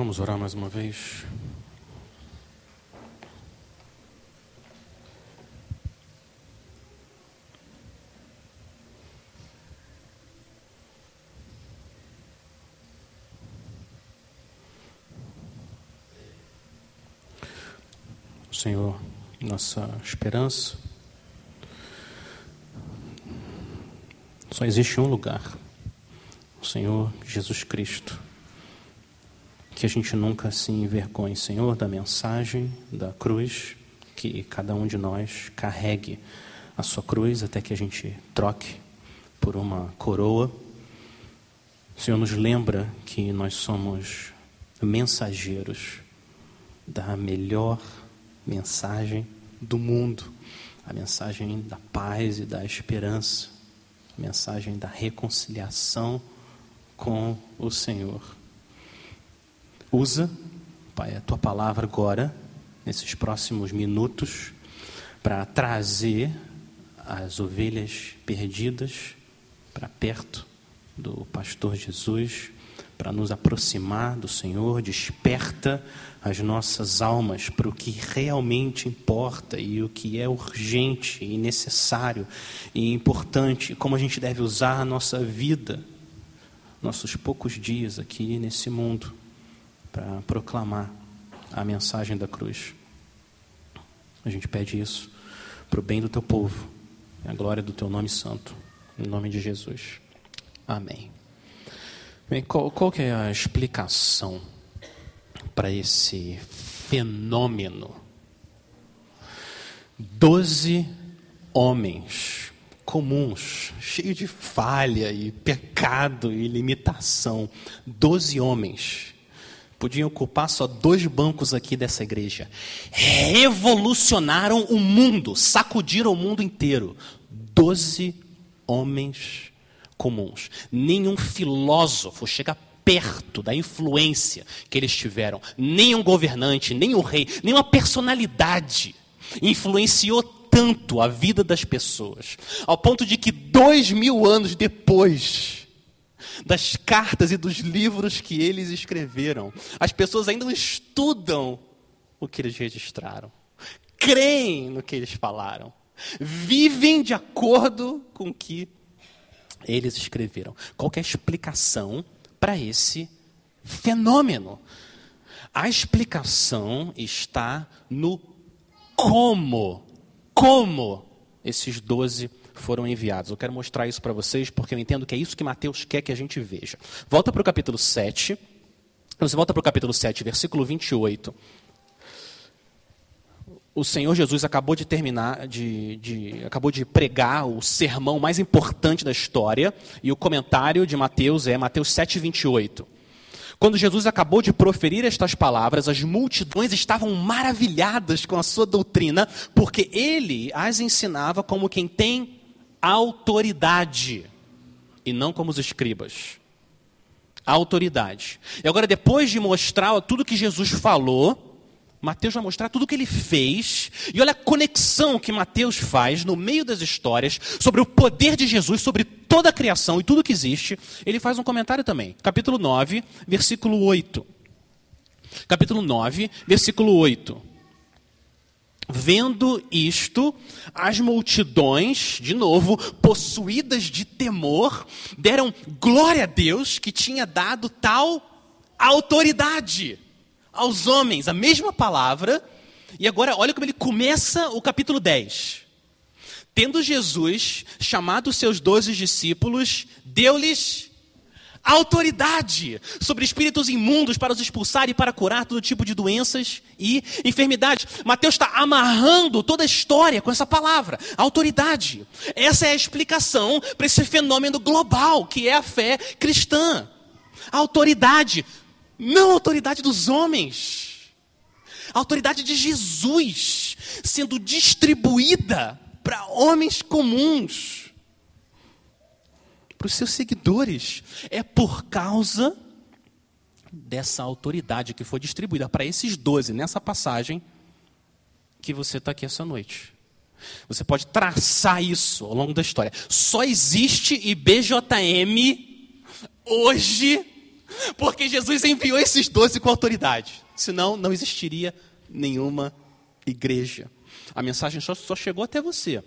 Vamos orar mais uma vez. Senhor, nossa esperança. Só existe um lugar, o Senhor Jesus Cristo. Que a gente nunca se envergonhe, Senhor, da mensagem da cruz, que cada um de nós carregue a sua cruz até que a gente troque por uma coroa. O Senhor nos lembra que nós somos mensageiros da melhor mensagem do mundo, a mensagem da paz e da esperança, a mensagem da reconciliação com o Senhor. Usa, Pai, a tua palavra agora, nesses próximos minutos, para trazer as ovelhas perdidas para perto do pastor Jesus, para nos aproximar do Senhor, desperta as nossas almas para o que realmente importa e o que é urgente e necessário e importante, como a gente deve usar a nossa vida, nossos poucos dias aqui nesse mundo, para proclamar a mensagem da cruz. A gente pede isso para o bem do teu povo, a glória do teu nome santo, em nome de Jesus. Amém. Bem, qual, qual que é a explicação para esse fenômeno? Doze homens comuns, cheios de falha e pecado e limitação. Doze homens podiam ocupar só dois bancos aqui dessa igreja. Revolucionaram o mundo, sacudiram o mundo inteiro. Doze homens comuns. Nenhum filósofo chega perto da influência que eles tiveram. Nenhum governante, nenhum rei, nenhuma personalidade influenciou tanto a vida das pessoas, ao ponto de que dois mil anos depois das cartas e dos livros que eles escreveram, as pessoas ainda estudam o que eles registraram, creem no que eles falaram, vivem de acordo com o que eles escreveram. Qual é a explicação para esse fenômeno? A explicação está no como. Como esses doze foram enviados. Eu quero mostrar isso para vocês porque eu entendo que é isso que Mateus quer que a gente veja. Volta para o capítulo 7. Você volta para o capítulo 7, versículo 28 o Senhor Jesus acabou de terminar, de, de, acabou de pregar o sermão mais importante da história, e o comentário de Mateus é Mateus 7,28. Quando Jesus acabou de proferir estas palavras, as multidões estavam maravilhadas com a sua doutrina, porque ele as ensinava como quem tem autoridade, e não como os escribas. Autoridade. E agora, depois de mostrar tudo que Jesus falou, Mateus vai mostrar tudo o que ele fez, e olha a conexão que Mateus faz no meio das histórias sobre o poder de Jesus, sobre toda a criação e tudo que existe. Ele faz um comentário também. Capítulo 9, versículo 8. Capítulo 9, versículo 8. Vendo isto, as multidões, de novo, possuídas de temor, deram glória a Deus que tinha dado tal autoridade aos homens a mesma palavra. E agora, olha como ele começa o capítulo 10. Tendo Jesus chamado os seus doze discípulos, deu-lhes autoridade sobre espíritos imundos para os expulsar e para curar todo tipo de doenças e enfermidades. Mateus está amarrando toda a história com essa palavra, autoridade. Essa é a explicação para esse fenômeno global que é a fé cristã. Autoridade não autoridade dos homens, autoridade de Jesus sendo distribuída para homens comuns, para os seus seguidores. É por causa dessa autoridade que foi distribuída para esses doze nessa passagem que você está aqui essa noite. Você pode traçar isso ao longo da história. Só existe IBJM hoje Porque Jesus enviou esses doze com autoridade. Senão, não existiria nenhuma igreja. A mensagem só, só chegou até você.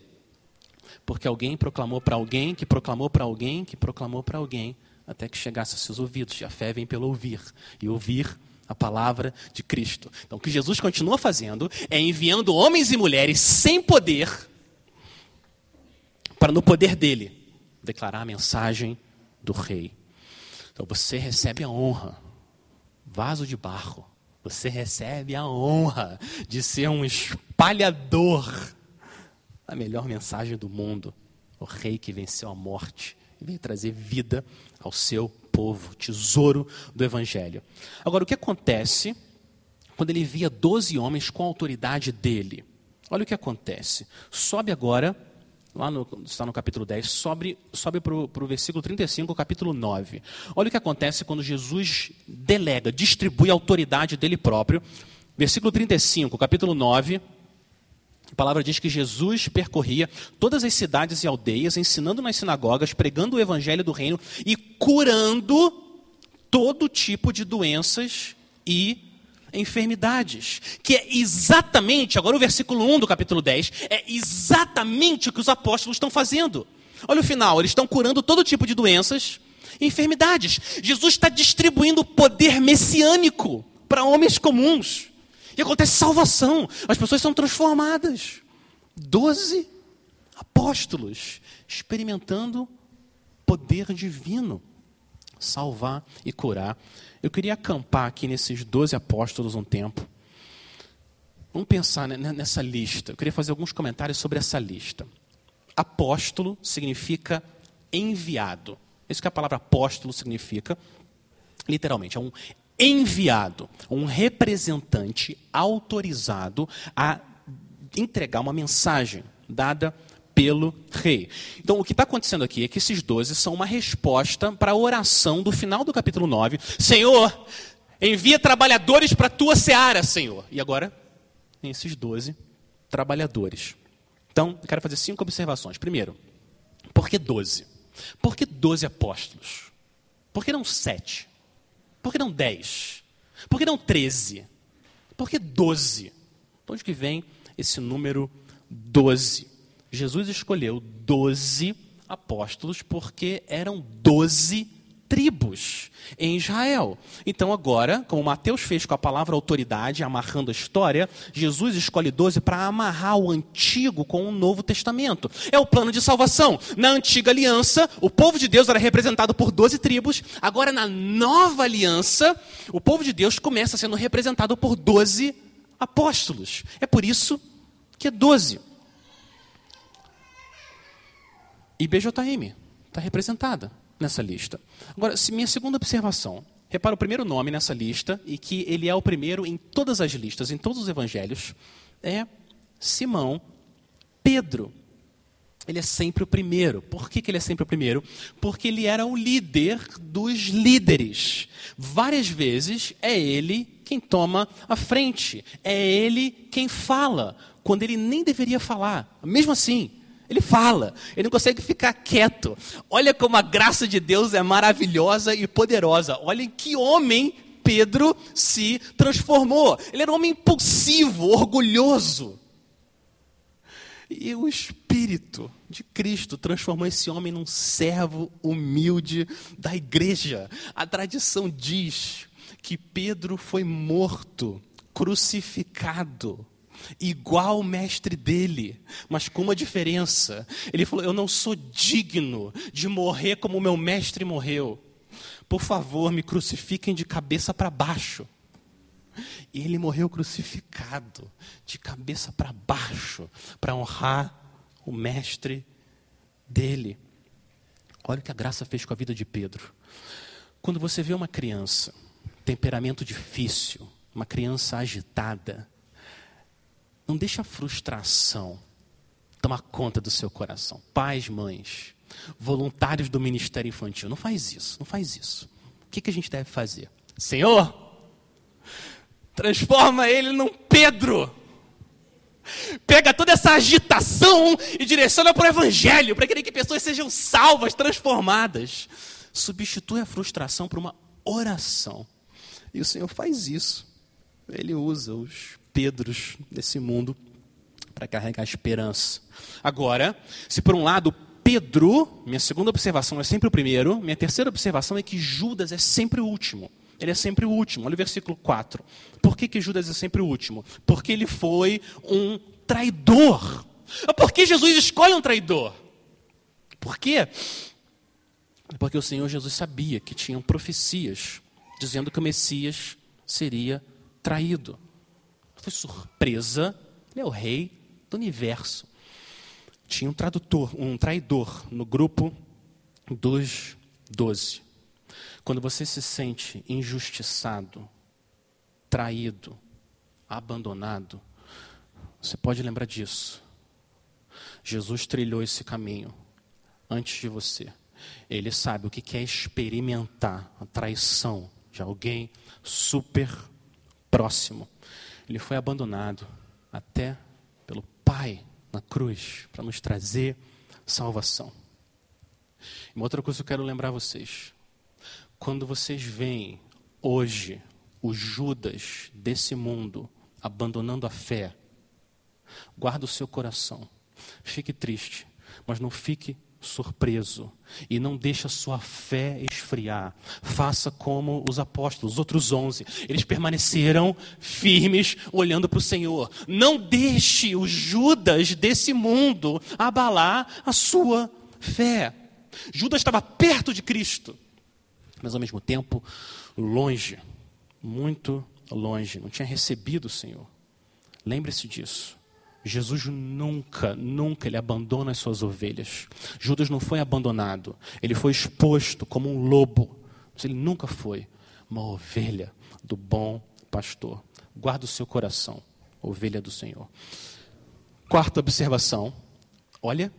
Porque alguém proclamou para alguém, que proclamou para alguém, que proclamou para alguém, até que chegasse aos seus ouvidos. E a fé vem pelo ouvir. E ouvir a palavra de Cristo. Então, o que Jesus continua fazendo é enviando homens e mulheres sem poder, para no poder dele declarar a mensagem do rei. Então, você recebe a honra, vaso de barro, você recebe a honra de ser um espalhador da melhor mensagem do mundo, o rei que venceu a morte e veio trazer vida ao seu povo, tesouro do Evangelho. Agora, o que acontece quando ele via doze homens com a autoridade dele? Olha o que acontece. Sobe agora, lá no, está no capítulo 10, sobe, sobe para o versículo 35, capítulo 9. Olha o que acontece quando Jesus delega, distribui a autoridade dele próprio. Versículo 35, capítulo 9. A palavra diz que Jesus percorria todas as cidades e aldeias, ensinando nas sinagogas, pregando o evangelho do reino e curando todo tipo de doenças e enfermidades. Que é exatamente, agora o versículo 1 do capítulo 10, é exatamente o que os apóstolos estão fazendo. Olha o final, eles estão curando todo tipo de doenças e enfermidades. Jesus está distribuindo poder messiânico para homens comuns. E acontece salvação. As pessoas são transformadas. Doze apóstolos experimentando poder divino. Salvar e curar. Eu queria acampar aqui nesses doze apóstolos um tempo. Vamos pensar nessa lista. Eu queria fazer alguns comentários sobre essa lista. Apóstolo significa enviado. Isso que a palavra apóstolo significa, literalmente, é um enviado, um representante autorizado a entregar uma mensagem dada pelo rei. Então, o que está acontecendo aqui é que esses doze são uma resposta para a oração do final do capítulo 9. Senhor, envia trabalhadores para a tua seara, Senhor. E agora, esses doze trabalhadores. Então, eu quero fazer cinco observações. Primeiro, por que doze? Por que doze apóstolos? Por que não sete? Por que não dez? Por que não treze? Por que doze? De onde que vem esse número doze? Jesus escolheu doze apóstolos porque eram doze tribos em Israel. Então, agora, como Mateus fez com a palavra autoridade, amarrando a história, Jesus escolhe 12 para amarrar o antigo com o Novo Testamento. É o plano de salvação. Na antiga aliança, o povo de Deus era representado por 12 tribos. Agora, na nova aliança, o povo de Deus começa sendo representado por 12 apóstolos. É por isso que é 12. E BJM está representada nessa lista. Agora, minha segunda observação. Repara o primeiro nome nessa lista, e que ele é o primeiro em todas as listas, em todos os evangelhos, é Simão Pedro. Ele é sempre o primeiro. Por que, que ele é sempre o primeiro? Porque ele era o líder dos líderes. Várias vezes é ele quem toma a frente, é ele quem fala, quando ele nem deveria falar. Mesmo assim, ele fala, ele não consegue ficar quieto. Olha como a graça de Deus é maravilhosa e poderosa. Olhem que homem Pedro se transformou. Ele era um homem impulsivo, orgulhoso. E o Espírito de Cristo transformou esse homem num servo humilde da igreja. A tradição diz que Pedro foi morto, crucificado igual o mestre dele, mas com uma diferença. Ele falou: Eu não sou digno de morrer como meu mestre morreu. Por favor, me crucifiquem de cabeça para baixo. E ele morreu crucificado, de cabeça para baixo, para honrar o mestre dele. Olha o que a graça fez com a vida de Pedro. Quando você vê uma criança, temperamento difícil, uma criança agitada, não deixa a frustração tomar conta do seu coração. Pais, mães, voluntários do ministério infantil, não faz isso, não faz isso. O que, que a gente deve fazer? Senhor, transforma ele num Pedro. Pega toda essa agitação e direciona para o Evangelho, para que pessoas sejam salvas, transformadas. Substitui a frustração por uma oração. E o Senhor faz isso. Ele usa os Pedros desse mundo para carregar esperança. Agora, se por um lado Pedro, minha segunda observação é sempre o primeiro, minha terceira observação é que Judas é sempre o último. Ele é sempre o último. Olha o versículo 4. Por que, que Judas é sempre o último? Porque ele foi um traidor. Por que Jesus escolhe um traidor? Por quê? Porque o Senhor Jesus sabia que tinham profecias dizendo que o Messias seria traído. Foi surpresa, ele é o rei do universo. Tinha um tradutor, um traidor no grupo dos doze. Quando você se sente injustiçado, traído, abandonado, você pode lembrar disso. Jesus trilhou esse caminho antes de você. Ele sabe o que é experimentar a traição de alguém super próximo. Ele foi abandonado até pelo Pai na cruz para nos trazer salvação. Uma outra coisa que eu quero lembrar vocês: quando vocês veem hoje o Judas desse mundo abandonando a fé, guarda o seu coração. Fique triste, mas não fique surpreso e não deixe a sua fé esfriar. Faça como os apóstolos, os outros onze. Eles permaneceram firmes olhando para o Senhor. Não deixe o Judas desse mundo abalar a sua fé. Judas estava perto de Cristo, mas ao mesmo tempo longe, muito longe, não tinha recebido o Senhor. Lembre-se disso. Jesus nunca, nunca ele abandona as suas ovelhas. Judas não foi abandonado, ele foi exposto como um lobo, mas ele nunca foi uma ovelha do bom pastor. Guarda o seu coração, ovelha do Senhor. Quarta observação, olha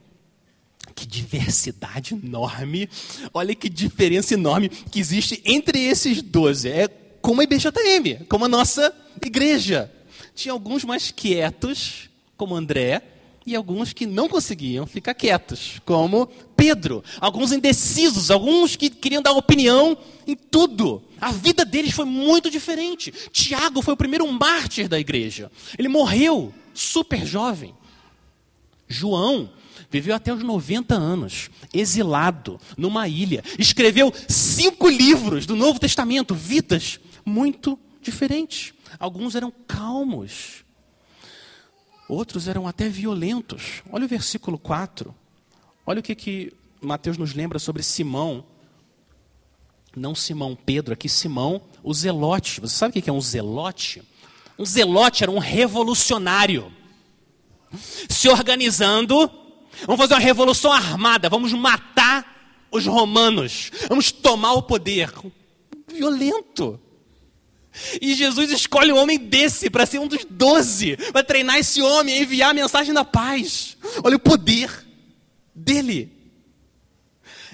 que diversidade enorme, olha que diferença enorme que existe entre esses doze. É como a IBJM, como a nossa igreja. Tinha alguns mais quietos, como André, e alguns que não conseguiam ficar quietos, como Pedro. Alguns indecisos, alguns que queriam dar opinião em tudo. A vida deles foi muito diferente. Tiago foi o primeiro mártir da igreja. Ele morreu super jovem. João viveu até os 90 anos, exilado, numa ilha. Escreveu cinco livros do Novo Testamento, vidas muito diferentes. Alguns eram calmos, Outros eram até violentos. Olha o versículo 4. Olha o que, que Mateus nos lembra sobre Simão. Não Simão Pedro, aqui Simão, o zelote. Você sabe o que é um zelote? Um zelote era um revolucionário. Se organizando, vamos fazer uma revolução armada, vamos matar os romanos, vamos tomar o poder. Violento. E Jesus escolhe um homem desse para ser um dos doze, para treinar esse homem enviar a mensagem da paz. Olha o poder dele.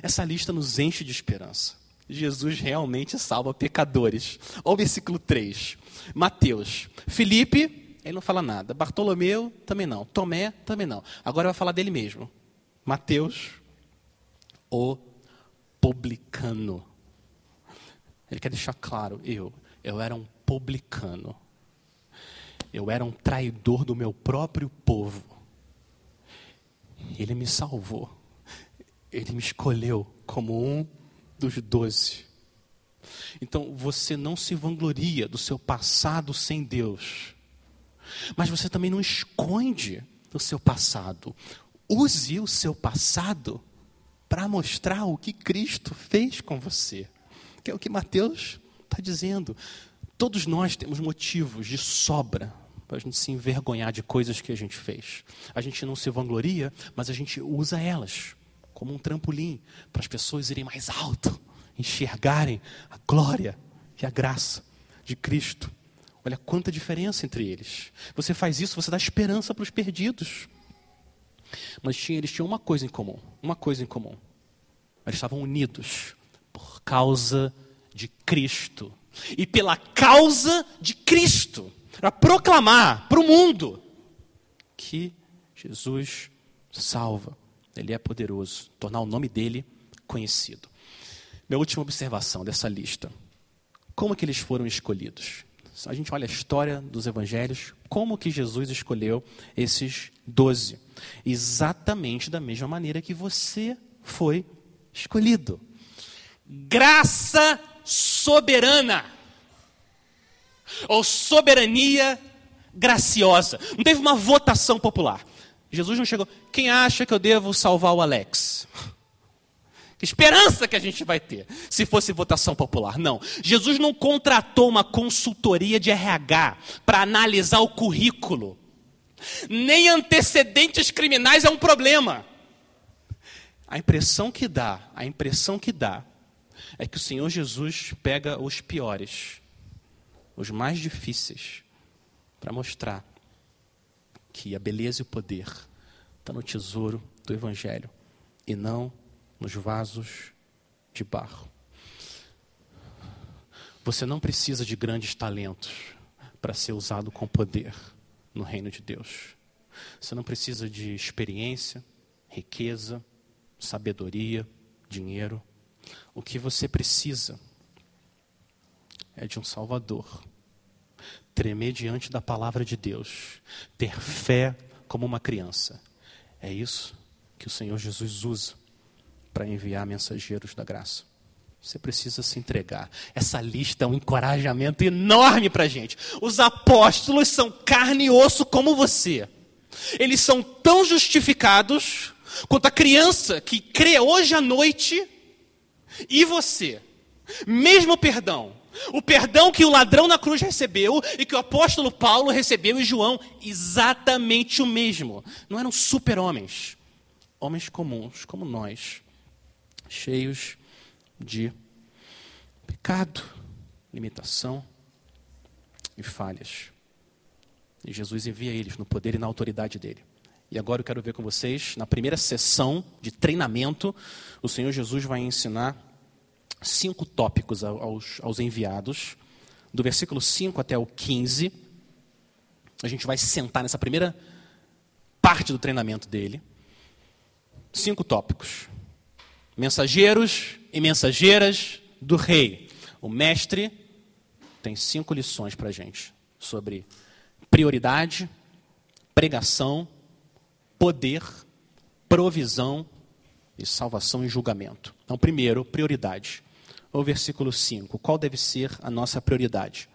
Essa lista nos enche de esperança. Jesus realmente salva pecadores. Olha o versículo 3. Mateus. Felipe, ele não fala nada. Bartolomeu, também não. Tomé, também não. Agora vai falar dele mesmo. Mateus, o publicano. Ele quer deixar claro, eu, eu era um publicano. Eu era um traidor do meu próprio povo. Ele me salvou. Ele me escolheu como um dos doze. Então você não se vangloria do seu passado sem Deus, mas você também não esconde o seu passado. Use o seu passado para mostrar o que Cristo fez com você, que é o que Mateus está dizendo. Todos nós temos motivos de sobra para a gente se envergonhar de coisas que a gente fez. A gente não se vangloria, mas a gente usa elas como um trampolim para as pessoas irem mais alto, enxergarem a glória e a graça de Cristo. Olha quanta diferença entre eles. Você faz isso, você dá esperança para os perdidos. Mas tinha, eles tinham uma coisa em comum, uma coisa em comum. Eles estavam unidos por causa de Cristo. E pela causa de Cristo, para proclamar para o mundo que Jesus salva. Ele é poderoso, tornar o nome dele conhecido. Minha última observação dessa lista. como que eles foram escolhidos. A gente olha a história dos evangelhos, como que Jesus escolheu esses doze. Exatamente da mesma maneira que você foi escolhido. Graça soberana. Ou soberania graciosa. Não teve uma votação popular. Jesus não chegou. Quem acha que eu devo salvar o Alex? Que esperança que a gente vai ter se fosse votação popular. Não. Jesus não contratou uma consultoria de RH para analisar o currículo. Nem antecedentes criminais é um problema. A impressão que dá, a impressão que dá é que o Senhor Jesus pega os piores, os mais difíceis, para mostrar que a beleza e o poder está no tesouro do Evangelho e não nos vasos de barro. Você não precisa de grandes talentos para ser usado com poder no reino de Deus. Você não precisa de experiência, riqueza, sabedoria, dinheiro. O que você precisa é de um Salvador. Tremer diante da palavra de Deus. Ter fé como uma criança. É isso que o Senhor Jesus usa para enviar mensageiros da graça. Você precisa se entregar. Essa lista é um encorajamento enorme para a gente. Os apóstolos são carne e osso como você. Eles são tão justificados quanto a criança que crê hoje à noite e você. Mesmo perdão. O perdão que o ladrão na cruz recebeu e que o apóstolo Paulo recebeu e João, exatamente o mesmo. Não eram super-homens, homens comuns, como nós cheios de pecado, limitação e falhas. E Jesus envia eles no poder e na autoridade dele. E agora eu quero ver com vocês, na primeira sessão de treinamento, o Senhor Jesus vai ensinar cinco tópicos aos, aos enviados, do versículo 5 até o 15. A gente vai sentar nessa primeira parte do treinamento dele. Cinco tópicos mensageiros e mensageiras do rei. O mestre tem cinco lições para a gente sobre prioridade, pregação, poder, provisão e salvação e julgamento. Então, primeiro, prioridade. O versículo 5. Qual deve ser a nossa prioridade?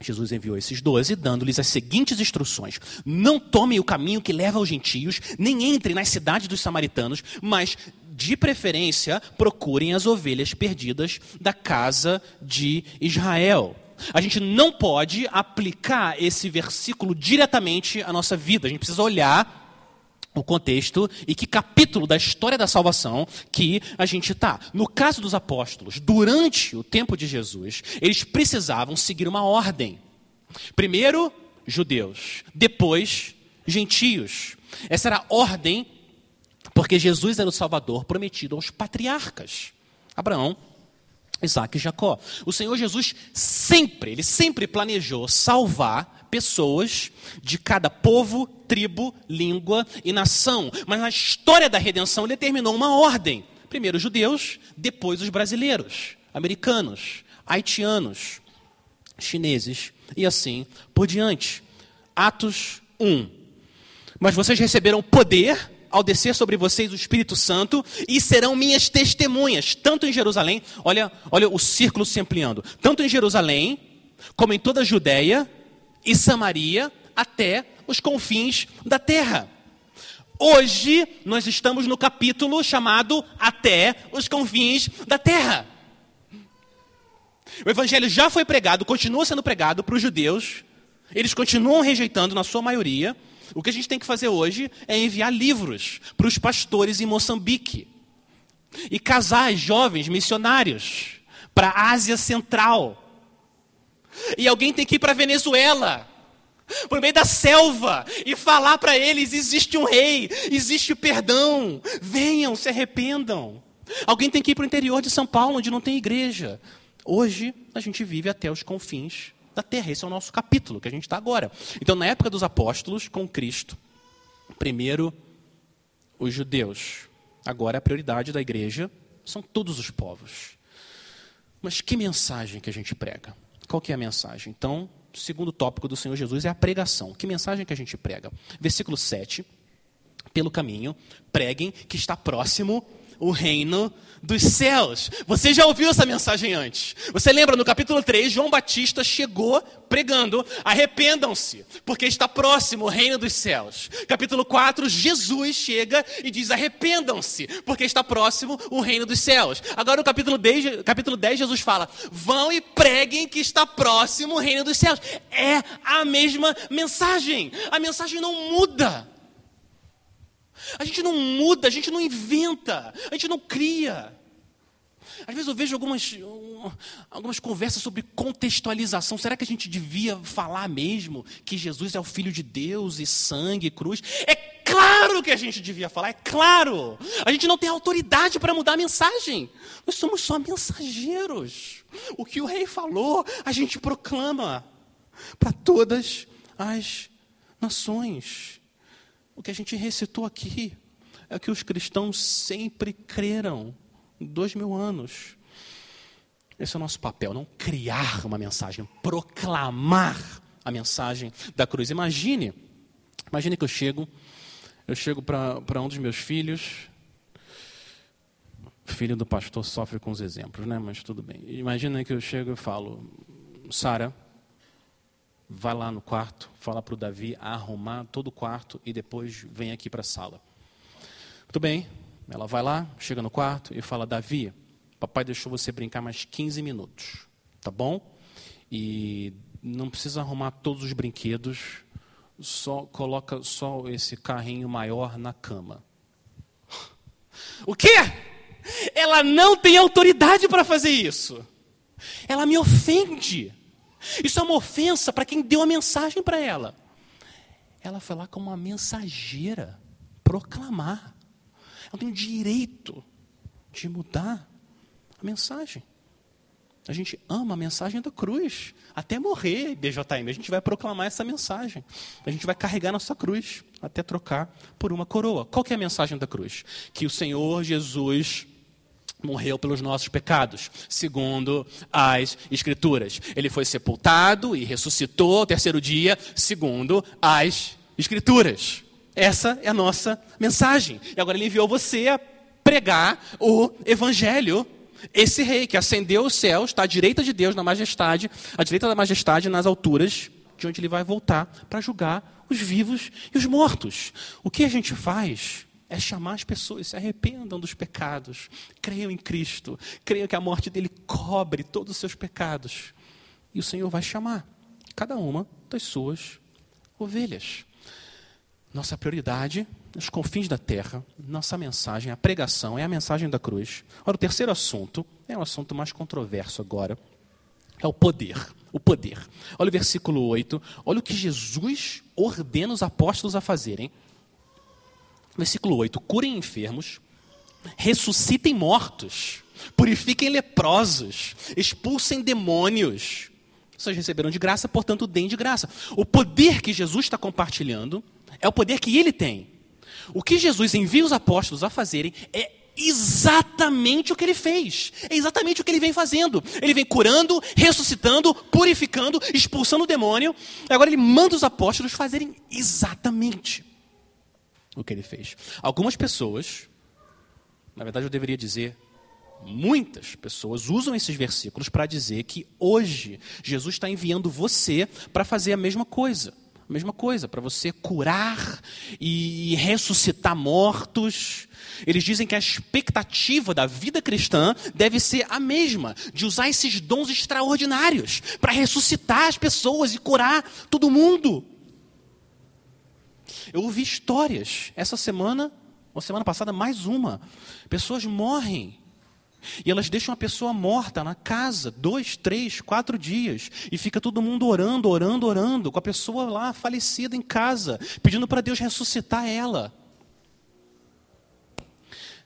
Jesus enviou esses doze, dando-lhes as seguintes instruções: Não tomem o caminho que leva aos gentios, nem entrem nas cidades dos samaritanos, mas, de preferência, procurem as ovelhas perdidas da casa de Israel. A gente não pode aplicar esse versículo diretamente à nossa vida, a gente precisa olhar o contexto e que capítulo da história da salvação que a gente está. No caso dos apóstolos, durante o tempo de Jesus, eles precisavam seguir uma ordem. Primeiro, judeus, depois, gentios. Essa era a ordem, porque Jesus era o Salvador prometido aos patriarcas. Abraão, Isaac e Jacó. O Senhor Jesus sempre, ele sempre planejou salvar pessoas de cada povo, tribo, língua e nação. Mas na história da redenção ele determinou uma ordem. Primeiro os judeus, depois os brasileiros, americanos, haitianos, chineses e assim por diante. Atos 1. Mas vocês receberam poder ao descer sobre vocês o Espírito Santo e serão minhas testemunhas, tanto em Jerusalém, olha, olha o círculo se ampliando, tanto em Jerusalém, como em toda a Judéia, e Samaria até os confins da terra. Hoje nós estamos no capítulo chamado Até os confins da terra. O evangelho já foi pregado, continua sendo pregado para os judeus, eles continuam rejeitando na sua maioria. O que a gente tem que fazer hoje é enviar livros para os pastores em Moçambique e casais jovens missionários para a Ásia Central e alguém tem que ir para a Venezuela, por meio da selva, e falar para eles: existe um rei, existe perdão, venham, se arrependam. Alguém tem que ir para o interior de São Paulo, onde não tem igreja. Hoje, a gente vive até os confins da terra. Esse é o nosso capítulo que a gente está agora. Então, na época dos apóstolos, com Cristo, primeiro os judeus. Agora, a prioridade da igreja são todos os povos. Mas que mensagem que a gente prega? Qual que é a mensagem? Então, o segundo tópico do Senhor Jesus é a pregação. Que mensagem que a gente prega? Versículo 7. Pelo caminho, preguem que está próximo o reino dos céus. Você já ouviu essa mensagem antes? Você lembra no capítulo 3, João Batista chegou pregando: arrependam-se, porque está próximo o reino dos céus. Capítulo 4, Jesus chega e diz: arrependam-se, porque está próximo o reino dos céus. Agora no capítulo 10, capítulo 10, Jesus fala: vão e preguem que está próximo o reino dos céus. É a mesma mensagem. A mensagem não muda. A gente não muda, a gente não inventa, a gente não cria. Às vezes eu vejo algumas, algumas conversas sobre contextualização. Será que a gente devia falar mesmo que Jesus é o Filho de Deus e sangue e cruz? É claro que a gente devia falar, é claro. A gente não tem autoridade para mudar a mensagem. Nós somos só mensageiros. O que o rei falou, a gente proclama para todas as nações. O que a gente recitou aqui é que os cristãos sempre creram. Dois mil anos. Esse é o nosso papel, não criar uma mensagem, proclamar a mensagem da cruz. Imagine, imagine que eu chego, eu chego para um dos meus filhos, filho do pastor sofre com os exemplos, né? Mas tudo bem. Imagina que eu chego e falo, Sara, vai lá no quarto, fala para o Davi arrumar todo o quarto e depois vem aqui para a sala. Muito bem, ela vai lá, chega no quarto e fala: Davi, papai deixou você brincar mais 15 minutos, tá bom? E não precisa arrumar todos os brinquedos, só coloca só esse carrinho maior na cama. O quê? Ela não tem autoridade para fazer isso. Ela me ofende. Isso é uma ofensa para quem deu a mensagem para ela. Ela foi lá como uma mensageira, proclamar. Ela tem o direito de mudar a mensagem. A gente ama a mensagem da cruz. Até morrer, BJM, a gente vai proclamar essa mensagem. A gente vai carregar nossa cruz até trocar por uma coroa. Qual é a mensagem da cruz? Que o Senhor Jesus morreu pelos nossos pecados, segundo as Escrituras. Ele foi sepultado e ressuscitou ao terceiro dia, segundo as Escrituras. Essa é a nossa mensagem. E agora ele enviou você a pregar o Evangelho. Esse rei que ascendeu os céus, está à direita de Deus na majestade, à direita da majestade nas alturas, de onde ele vai voltar para julgar os vivos e os mortos. O que a gente faz é chamar as pessoas, se arrependam dos pecados, creiam em Cristo, creiam que a morte dele cobre todos os seus pecados. E o Senhor vai chamar cada uma das suas ovelhas. Nossa prioridade, nos confins da terra, nossa mensagem, a pregação é a mensagem da cruz. Ora, o terceiro assunto é um assunto mais controverso agora. É o poder. O poder. Olha o versículo 8. Olha o que Jesus ordena os apóstolos a fazerem. Versículo 8: curem enfermos, ressuscitem mortos, purifiquem leprosos, expulsem demônios. Vocês receberam de graça, portanto, deem de graça. O poder que Jesus está compartilhando é o poder que ele tem. O que Jesus envia os apóstolos a fazerem é exatamente o que ele fez. É exatamente o que ele vem fazendo. Ele vem curando, ressuscitando, purificando, expulsando o demônio. Agora ele manda os apóstolos fazerem exatamente o que ele fez. Algumas pessoas, na verdade eu deveria dizer, muitas pessoas usam esses versículos para dizer que hoje Jesus está enviando você para fazer a mesma coisa. A mesma coisa, para você curar e ressuscitar mortos. Eles dizem que a expectativa da vida cristã deve ser a mesma, de usar esses dons extraordinários para ressuscitar as pessoas e curar todo mundo. Eu ouvi histórias. Essa semana, ou semana passada, mais uma. Pessoas morrem. E elas deixam a pessoa morta na casa, dois, três, quatro dias. E fica todo mundo orando, orando, orando, com a pessoa lá falecida em casa, pedindo para Deus ressuscitar ela.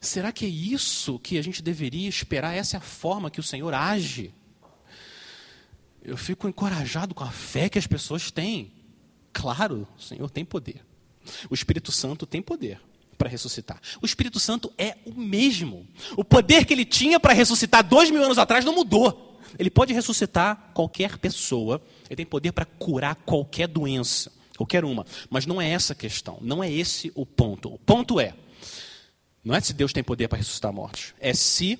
Será que é isso que a gente deveria esperar? Essa é a forma que o Senhor age? Eu fico encorajado com a fé que as pessoas têm. Claro, o Senhor tem poder. O Espírito Santo tem poder para ressuscitar. O Espírito Santo é o mesmo. O poder que ele tinha para ressuscitar dois mil anos atrás não mudou. Ele pode ressuscitar qualquer pessoa, ele tem poder para curar qualquer doença, qualquer uma. Mas não é essa a questão, não é esse o ponto. O ponto é, não é se Deus tem poder para ressuscitar mortos, é se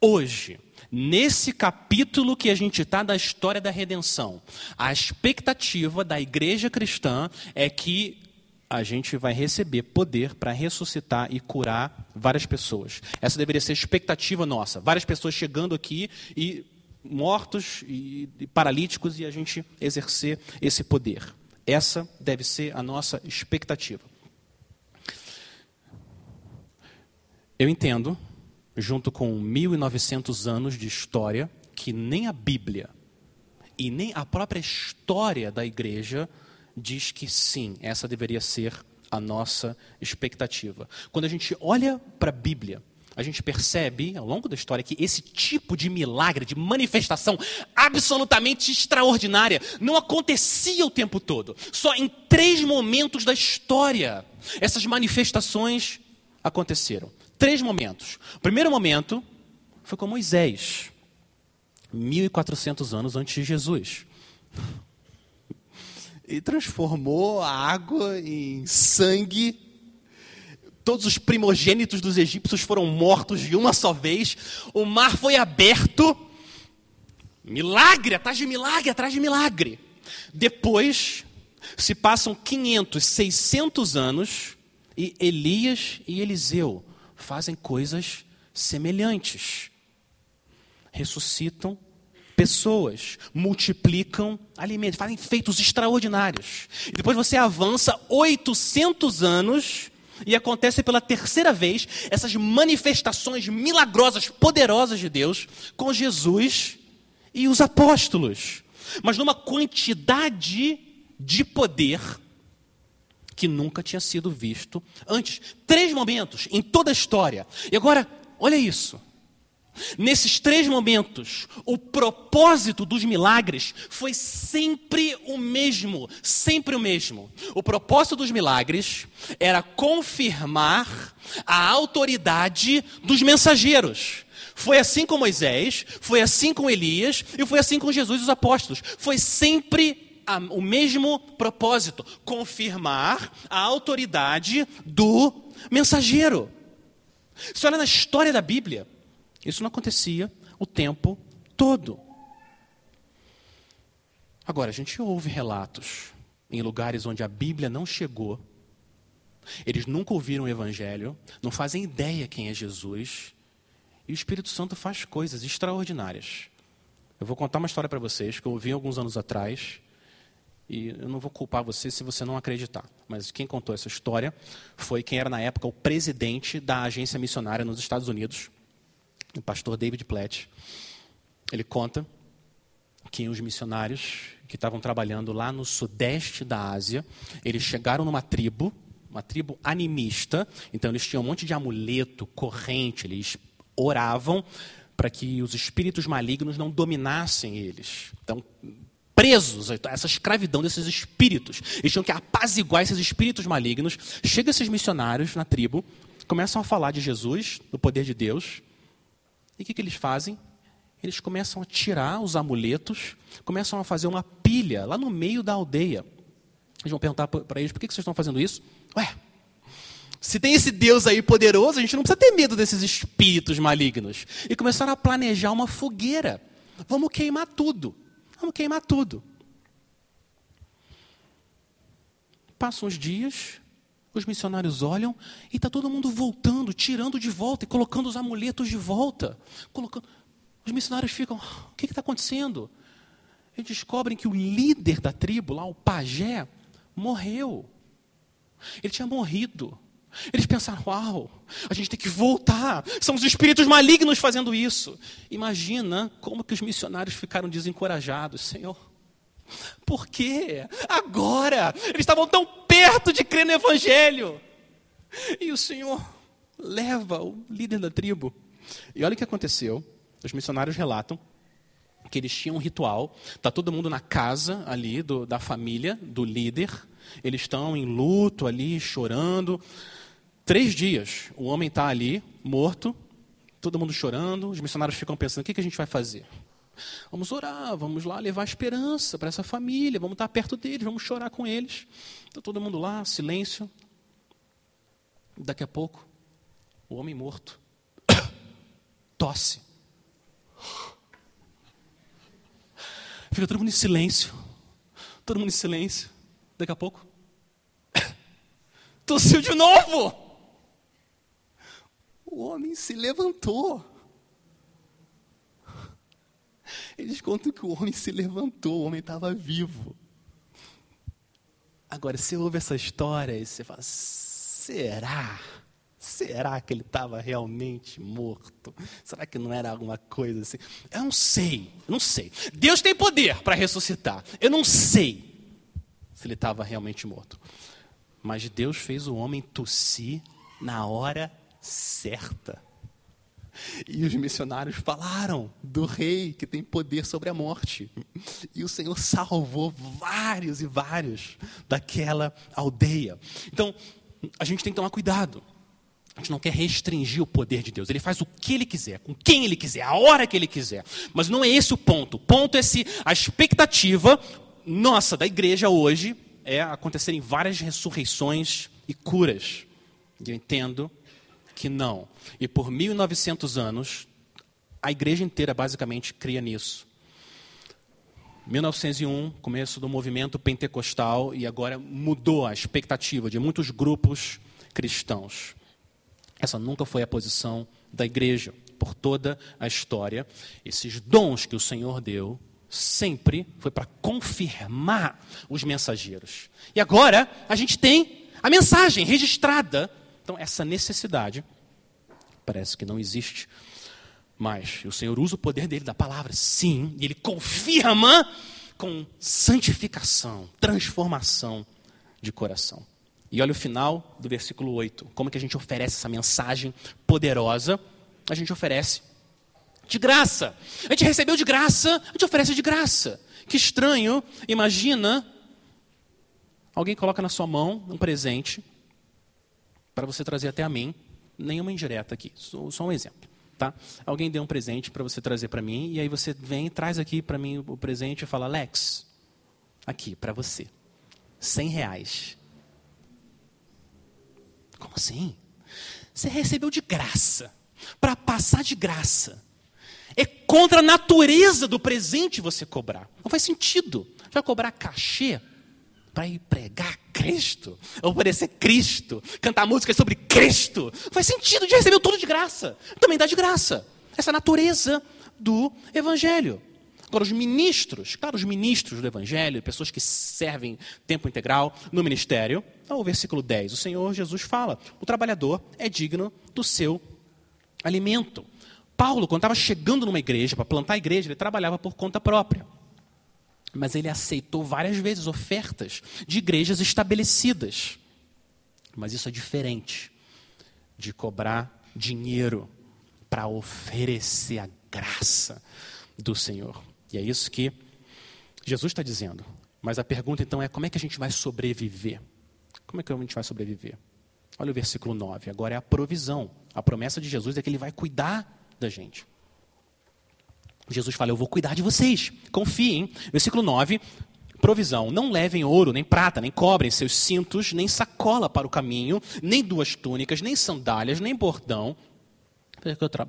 hoje, nesse capítulo que a gente está da história da redenção, a expectativa da igreja cristã é que a gente vai receber poder para ressuscitar e curar várias pessoas. Essa deveria ser a expectativa nossa. Várias pessoas chegando aqui e mortos e, e paralíticos e a gente exercer esse poder. Essa deve ser a nossa expectativa. Eu entendo, junto com 1900 anos de história, que nem a Bíblia e nem a própria história da igreja diz que sim, essa deveria ser a nossa expectativa. Quando a gente olha para a Bíblia, a gente percebe ao longo da história que esse tipo de milagre, de manifestação absolutamente extraordinária, não acontecia o tempo todo. Só em três momentos da história essas manifestações aconteceram. Três momentos. O primeiro momento foi com Moisés, 1400 anos antes de Jesus e transformou a água em sangue. Todos os primogênitos dos egípcios foram mortos de uma só vez. O mar foi aberto. Milagre atrás de milagre atrás de milagre. Depois se passam 500, 600 anos e Elias e Eliseu fazem coisas semelhantes. Ressuscitam pessoas, multiplicam alimentos, fazem feitos extraordinários. E depois você avança 800 anos e acontece pela terceira vez essas manifestações milagrosas, poderosas de Deus com Jesus e os apóstolos. Mas numa quantidade de poder que nunca tinha sido visto antes. Três momentos em toda a história. E agora, olha isso. Nesses três momentos, o propósito dos milagres foi sempre o mesmo, sempre o mesmo. O propósito dos milagres era confirmar a autoridade dos mensageiros. Foi assim com Moisés, foi assim com Elias e foi assim com Jesus e os apóstolos. Foi sempre a, o mesmo propósito: confirmar a autoridade do mensageiro. Se olha na história da Bíblia, isso não acontecia o tempo todo. Agora, a gente ouve relatos em lugares onde a Bíblia não chegou, eles nunca ouviram o Evangelho, não fazem ideia quem é Jesus, e o Espírito Santo faz coisas extraordinárias. Eu vou contar uma história para vocês que eu ouvi alguns anos atrás, e eu não vou culpar você se você não acreditar, mas quem contou essa história foi quem era na época o presidente da agência missionária nos Estados Unidos, o pastor David Platt, ele conta que os missionários que estavam trabalhando lá no sudeste da Ásia, eles chegaram numa tribo, uma tribo animista, então eles tinham um monte de amuleto, corrente, eles oravam para que os espíritos malignos não dominassem eles. Então, presos a essa escravidão desses espíritos. Eles tinham que apaziguar esses espíritos malignos. Chegam esses missionários na tribo, começam a falar de Jesus, do poder de Deus, e o que, que eles fazem? Eles começam a tirar os amuletos, começam a fazer uma pilha lá no meio da aldeia. Eles vão perguntar para eles: por que, que vocês estão fazendo isso? Ué, se tem esse Deus aí poderoso, a gente não precisa ter medo desses espíritos malignos. E começaram a planejar uma fogueira. Vamos queimar tudo. Vamos queimar tudo. Passam os dias, os missionários olham e está todo mundo voltando, tirando de volta e colocando os amuletos de volta. Colocando... Os missionários ficam: o que está acontecendo? Eles descobrem que o líder da tribo, lá, o pajé, morreu. Ele tinha morrido. Eles pensaram: uau, a gente tem que voltar. São os espíritos malignos fazendo isso. Imagina como que os missionários ficaram desencorajados, Senhor. Por quê? Agora! Eles estavam tão perto de crer no Evangelho. E o Senhor leva o líder da tribo. E olha o que aconteceu. Os missionários relatam que eles tinham um ritual. Está todo mundo na casa ali do, da família, do líder. Eles estão em luto ali, chorando. Três dias, o homem está ali, morto, todo mundo chorando, os missionários ficam pensando: o que, a gente vai fazer? Vamos orar, vamos lá levar esperança para essa família, vamos estar perto deles, vamos chorar com eles. Está todo mundo lá, silêncio. Daqui a pouco, o homem morto tosse. Fica todo mundo em silêncio. Todo mundo em silêncio. Daqui a pouco, tossiu de novo. O homem se levantou. Eles contam que o homem se levantou, o homem estava vivo. Agora, você ouve essa história e você fala: será? Será que ele estava realmente morto? Será que não era alguma coisa assim? Eu não sei, eu não sei. Deus tem poder para ressuscitar. Eu não sei se ele estava realmente morto. Mas Deus fez o homem tossir na hora certa. E os missionários falaram do rei que tem poder sobre a morte. E o Senhor salvou vários e vários daquela aldeia. Então, a gente tem que tomar cuidado. A gente não quer restringir o poder de Deus. Ele faz o que ele quiser, com quem ele quiser, a hora que ele quiser. Mas não é esse o ponto. O ponto é se a expectativa nossa da igreja hoje é acontecerem várias ressurreições e curas. Eu entendo que não. E por 1900 anos, a igreja inteira basicamente cria nisso. 1901, começo do movimento pentecostal, e agora mudou a expectativa de muitos grupos cristãos. Essa nunca foi a posição da igreja por toda a história. Esses dons que o Senhor deu sempre foi para confirmar os mensageiros. E agora a gente tem a mensagem registrada então, essa necessidade parece que não existe mais. O Senhor usa o poder dele, da palavra, sim, e ele confirma com santificação, transformação de coração. E olha o final do versículo 8. Como que a gente oferece essa mensagem poderosa? A gente oferece de graça. A gente recebeu de graça, a gente oferece de graça. Que estranho, imagina alguém coloca na sua mão um presente para você trazer até a mim, nenhuma indireta aqui, só, só um exemplo. Tá? Alguém deu um presente para você trazer para mim, e aí você vem traz aqui para mim o presente e fala, Lex, aqui, para você, 100 reais. Como assim? Você recebeu de graça, para passar de graça. É contra a natureza do presente você cobrar. Não faz sentido. Vai cobrar cachê para ir pregar Cristo, oferecer Cristo, cantar músicas sobre Cristo. Faz sentido de receber tudo de graça. Também dá de graça. Essa natureza do Evangelho. Agora, os ministros, claro, os ministros do Evangelho, pessoas que servem tempo integral no ministério, o versículo 10, o Senhor Jesus fala: o trabalhador é digno do seu alimento. Paulo, quando estava chegando numa igreja, para plantar a igreja, ele trabalhava por conta própria. Mas ele aceitou várias vezes ofertas de igrejas estabelecidas. Mas isso é diferente de cobrar dinheiro para oferecer a graça do Senhor. E é isso que Jesus está dizendo. Mas a pergunta então é: como é que a gente vai sobreviver? Como é que a gente vai sobreviver? Olha o versículo 9. Agora é a provisão. A promessa de Jesus é que ele vai cuidar da gente. Jesus fala: Eu vou cuidar de vocês, confiem. Versículo 9: provisão. Não levem ouro, nem prata, nem cobre em seus cintos, nem sacola para o caminho, nem duas túnicas, nem sandálias, nem bordão,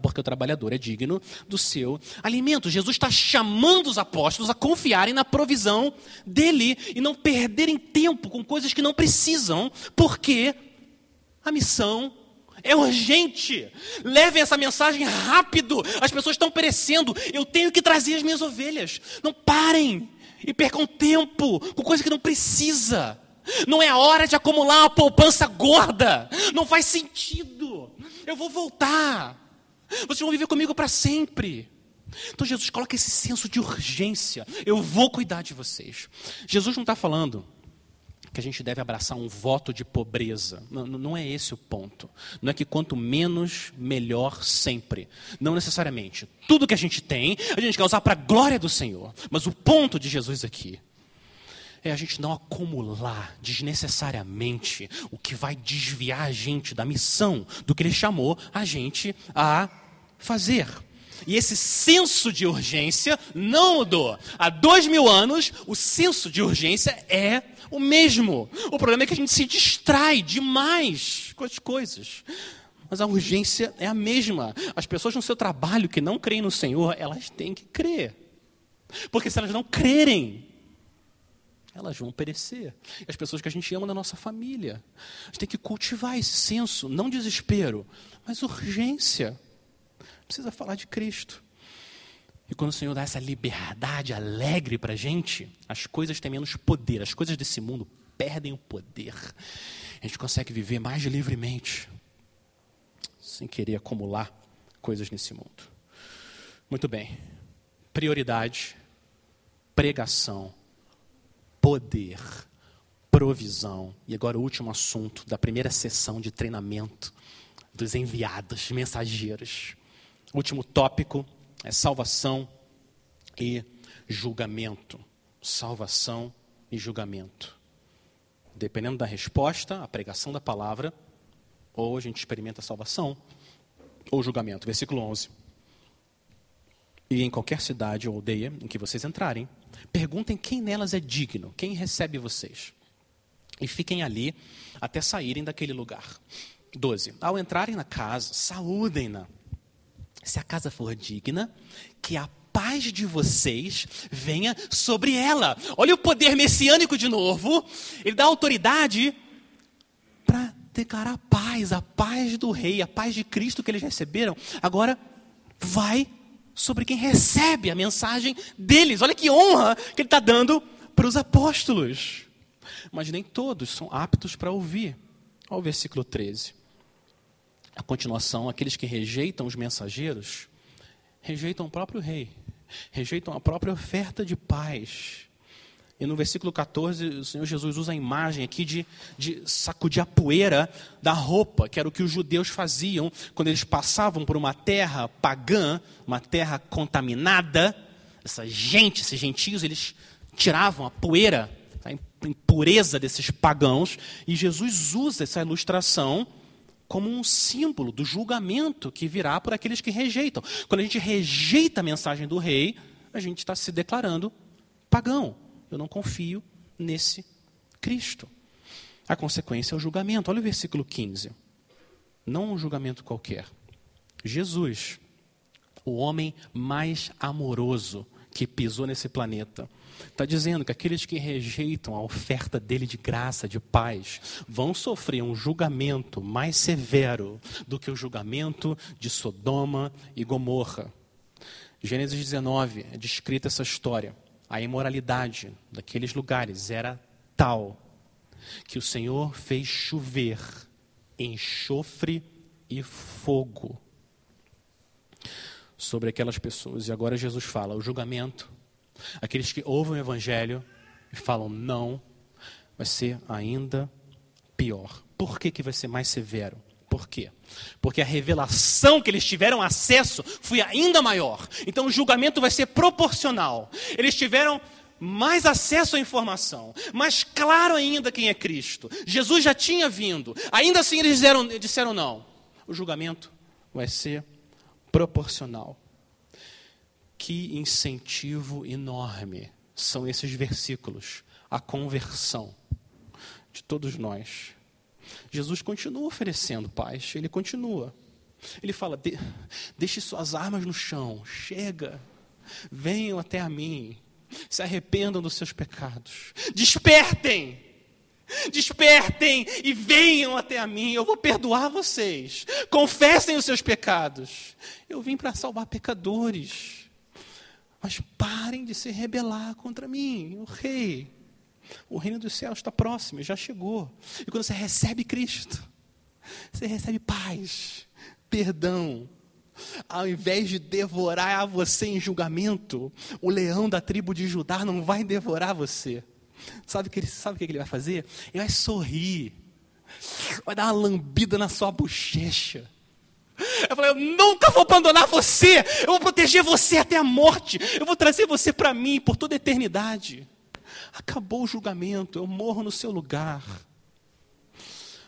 porque o trabalhador é digno do seu alimento. Jesus está chamando os apóstolos a confiarem na provisão dele e não perderem tempo com coisas que não precisam, porque a missão é urgente. Levem essa mensagem rápido. As pessoas estão perecendo. Eu tenho que trazer as minhas ovelhas. Não parem e percam tempo com coisa que não precisa. Não é hora de acumular uma poupança gorda. Não faz sentido. Eu vou voltar. Vocês vão viver comigo para sempre. Então Jesus coloca esse senso de urgência. Eu vou cuidar de vocês. Jesus não está falando que a gente deve abraçar um voto de pobreza. Não, não é esse o ponto. Não é que quanto menos, melhor sempre. Não necessariamente. Tudo que a gente tem, a gente quer usar para a glória do Senhor. Mas o ponto de Jesus aqui é a gente não acumular desnecessariamente o que vai desviar a gente da missão, do que Ele chamou a gente a fazer. E esse senso de urgência não mudou. Há dois mil anos, o senso de urgência é o mesmo. O problema é que a gente se distrai demais com as coisas. Mas a urgência é a mesma. As pessoas no seu trabalho que não creem no Senhor, elas têm que crer. Porque se elas não crerem, elas vão perecer. As pessoas que a gente ama na nossa família. A gente tem que cultivar esse senso, não desespero, mas urgência. Precisa falar de Cristo. E quando o Senhor dá essa liberdade alegre para a gente, as coisas têm menos poder, as coisas desse mundo perdem o poder. A gente consegue viver mais livremente, sem querer acumular coisas nesse mundo. Muito bem. Prioridade, pregação, poder, provisão. E agora o último assunto da primeira sessão de treinamento dos enviados, mensageiros. Último tópico é salvação e julgamento. Salvação e julgamento. Dependendo da resposta, a pregação da palavra, ou a gente experimenta salvação ou julgamento. Versículo 11. E em qualquer cidade ou aldeia em que vocês entrarem, perguntem quem nelas é digno, quem recebe vocês. E fiquem ali até saírem daquele lugar. 12. Ao entrarem na casa, saúdem-na se a casa for digna, que a paz de vocês venha sobre ela. Olha o poder messiânico de novo. Ele dá autoridade para declarar paz, a paz do rei, a paz de Cristo que eles receberam. Agora vai sobre quem recebe a mensagem deles. Olha que honra que ele está dando para os apóstolos. Mas nem todos são aptos para ouvir. Olha o versículo 13 a continuação, aqueles que rejeitam os mensageiros, rejeitam o próprio rei, rejeitam a própria oferta de paz. E no versículo 14, o Senhor Jesus usa a imagem aqui de, de sacudir a poeira da roupa, que era o que os judeus faziam quando eles passavam por uma terra pagã, uma terra contaminada. Essa gente, esses gentios, eles tiravam a poeira, a impureza desses pagãos, e Jesus usa essa ilustração como um símbolo do julgamento que virá por aqueles que rejeitam. Quando a gente rejeita a mensagem do rei, a gente está se declarando pagão. Eu não confio nesse Cristo. A consequência é o julgamento. Olha o versículo 15. Não um julgamento qualquer. Jesus, o homem mais amoroso que pisou nesse planeta, Está dizendo que aqueles que rejeitam a oferta dele de graça, de paz, vão sofrer um julgamento mais severo do que o julgamento de Sodoma e Gomorra. Gênesis 19 é descrita essa história. A imoralidade daqueles lugares era tal que o Senhor fez chover enxofre e fogo sobre aquelas pessoas. E agora Jesus fala: o julgamento Aqueles que ouvem o Evangelho e falam não, vai ser ainda pior. Por que, que vai ser mais severo? Por quê? Porque a revelação que eles tiveram acesso foi ainda maior. Então o julgamento vai ser proporcional. Eles tiveram mais acesso à informação, mais claro ainda quem é Cristo. Jesus já tinha vindo. Ainda assim eles disseram, disseram não. O julgamento vai ser proporcional. Que incentivo enorme são esses versículos, a conversão de todos nós. Jesus continua oferecendo paz, ele continua. Ele fala: de, deixe suas armas no chão, chega, venham até a mim, se arrependam dos seus pecados, despertem, despertem e venham até a mim, eu vou perdoar vocês, confessem os seus pecados. Eu vim para salvar pecadores. Mas parem de se rebelar contra mim, o rei. O reino dos céus está próximo, já chegou. E quando você recebe Cristo, você recebe paz, perdão. Ao invés de devorar você em julgamento, o leão da tribo de Judá não vai devorar você. Sabe o que ele, sabe o que ele vai fazer? Ele vai sorrir, vai dar uma lambida na sua bochecha eu falei, eu nunca vou abandonar você. Eu vou proteger você até a morte. Eu vou trazer você para mim por toda a eternidade. Acabou o julgamento, eu morro no seu lugar.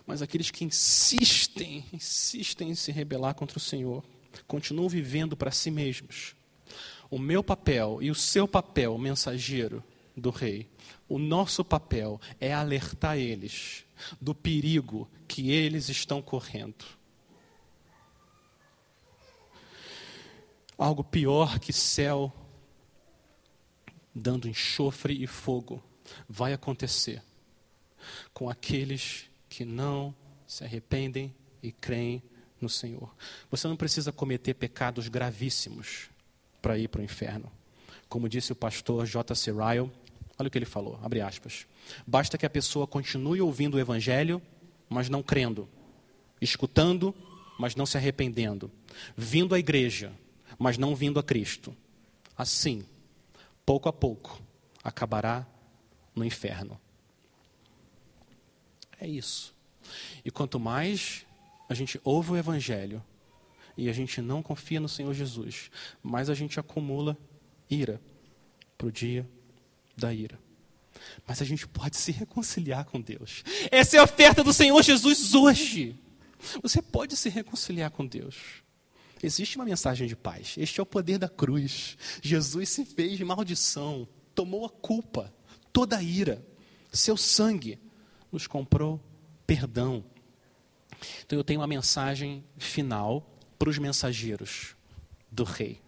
Mas aqueles que insistem, insistem em se rebelar contra o Senhor, continuam vivendo para si mesmos. O meu papel e o seu papel, mensageiro do rei, o nosso papel é alertar eles do perigo que eles estão correndo. Algo pior que céu dando enxofre e fogo vai acontecer com aqueles que não se arrependem e creem no Senhor. Você não precisa cometer pecados gravíssimos para ir para o inferno. Como disse o pastor J.C. Ryle, olha o que ele falou, abre aspas. Basta que a pessoa continue ouvindo o evangelho, mas não crendo, escutando, mas não se arrependendo, vindo à igreja, mas não vindo a Cristo. Assim, pouco a pouco, acabará no inferno. É isso. E quanto mais a gente ouve o Evangelho e a gente não confia no Senhor Jesus, mais a gente acumula ira para o dia da ira. Mas a gente pode se reconciliar com Deus. Essa é a oferta do Senhor Jesus hoje. Você pode se reconciliar com Deus. Existe uma mensagem de paz. Este é o poder da cruz. Jesus se fez de maldição, tomou a culpa, toda a ira. Seu sangue nos comprou perdão. Então eu tenho uma mensagem final para os mensageiros do rei.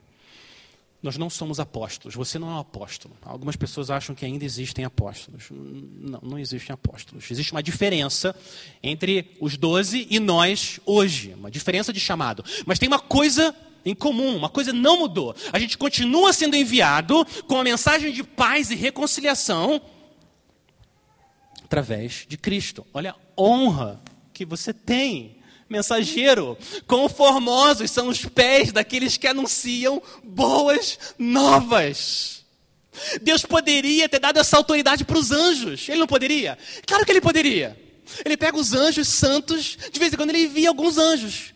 Nós não somos apóstolos, você não é um apóstolo. Algumas pessoas acham que ainda existem apóstolos. Não, não existem apóstolos. Existe uma diferença entre os doze e nós hoje, uma diferença de chamado. Mas tem uma coisa em comum, uma coisa não mudou. A gente continua sendo enviado com a mensagem de paz e reconciliação através de Cristo. Olha a honra que você tem, mensageiro. Quão formosos são os pés daqueles que anunciam boas novas. Deus poderia ter dado essa autoridade para os anjos. Ele não poderia? Claro que ele poderia. Ele pega os anjos santos, de vez em quando ele envia alguns anjos.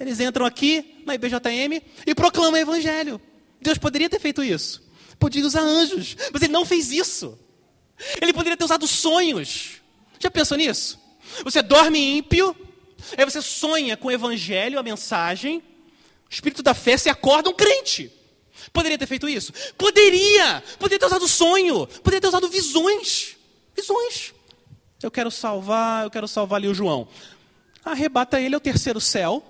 Eles entram aqui na IBJM e proclamam o evangelho. Deus poderia ter feito isso. Podia usar anjos, mas ele não fez isso. Ele poderia ter usado sonhos. Já pensou nisso? Você dorme ímpio, aí você sonha com o evangelho, a mensagem, o espírito da fé, se acorda um crente. Poderia ter feito isso? Poderia! Poderia ter usado sonho, poderia ter usado visões. Visões. Eu quero salvar, eu quero salvar ali o João. Arrebata ele ao terceiro céu,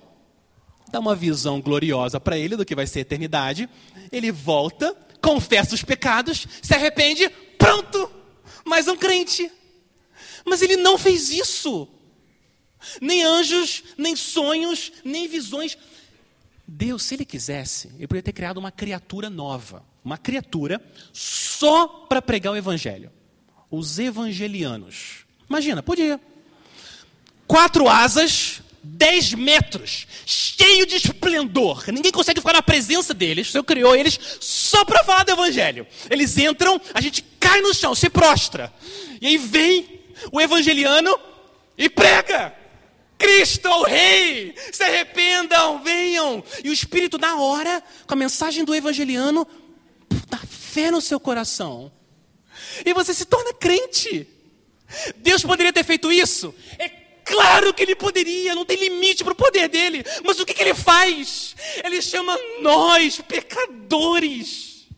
dá uma visão gloriosa para ele do que vai ser a eternidade. Ele volta, confessa os pecados, se arrepende, pronto! mais um crente. Mas ele não fez isso. Nem anjos, nem sonhos, nem visões. Deus, se ele quisesse, ele poderia ter criado uma criatura nova. Uma criatura só para pregar o evangelho. Os evangelianos. Imagina, podia. Quatro asas, 10 metros, cheio de esplendor. Ninguém consegue ficar na presença deles. O Senhor criou eles só para falar do Evangelho. Eles entram, a gente cai no chão, se prostra. E aí vem o evangeliano e prega. Cristo é o Rei, se arrependam, venham. E o Espírito, na hora, com a mensagem do evangeliano, dá fé no seu coração. E você se torna crente. Deus poderia ter feito isso? É Claro que ele poderia, não tem limite para o poder dele. Mas o que, que ele faz? Ele chama nós, pecadores,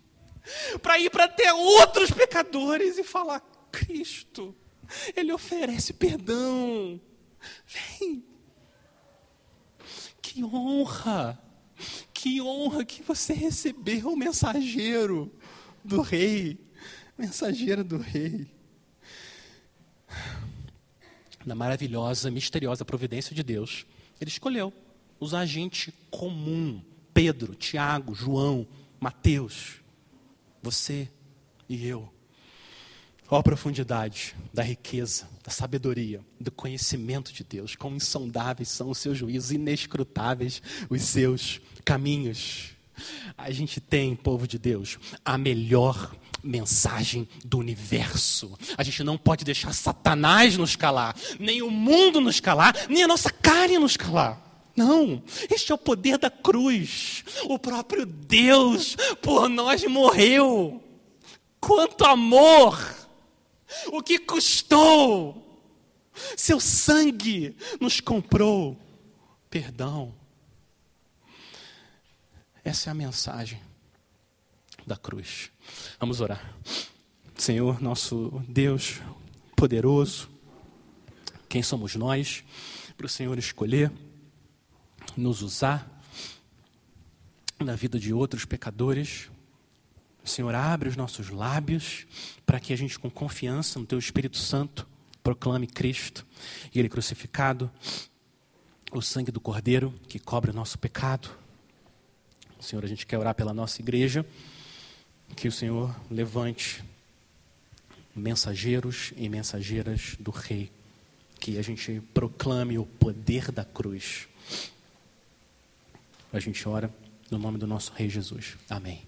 para ir para até outros pecadores e falar: Cristo, Ele oferece perdão. Vem. Que honra, que honra que você recebeu o mensageiro do Rei, mensageiro do Rei na maravilhosa, misteriosa providência de Deus, ele escolheu usar gente comum, Pedro, Tiago, João, Mateus, você e eu. Ó a profundidade da riqueza, da sabedoria, do conhecimento de Deus, quão insondáveis são os seus juízos, inescrutáveis os seus caminhos. A gente tem, povo de Deus, a melhor mensagem do universo. A gente não pode deixar Satanás nos calar, nem o mundo nos calar, nem a nossa carne nos calar. Não, este é o poder da cruz. O próprio Deus por nós morreu. Quanto amor! O que custou. Seu sangue nos comprou perdão. Essa é a mensagem da cruz. Vamos orar. Senhor, nosso Deus poderoso, quem somos nós para o Senhor escolher, nos usar na vida de outros pecadores. Senhor abre os nossos lábios para que a gente, com confiança no Teu Espírito Santo, proclame Cristo e Ele crucificado, o sangue do Cordeiro que cobre o nosso pecado. Senhor, a gente quer orar pela nossa igreja, que o Senhor levante mensageiros e mensageiras do Rei, que a gente proclame o poder da cruz. A gente ora no nome do nosso Rei Jesus. Amém.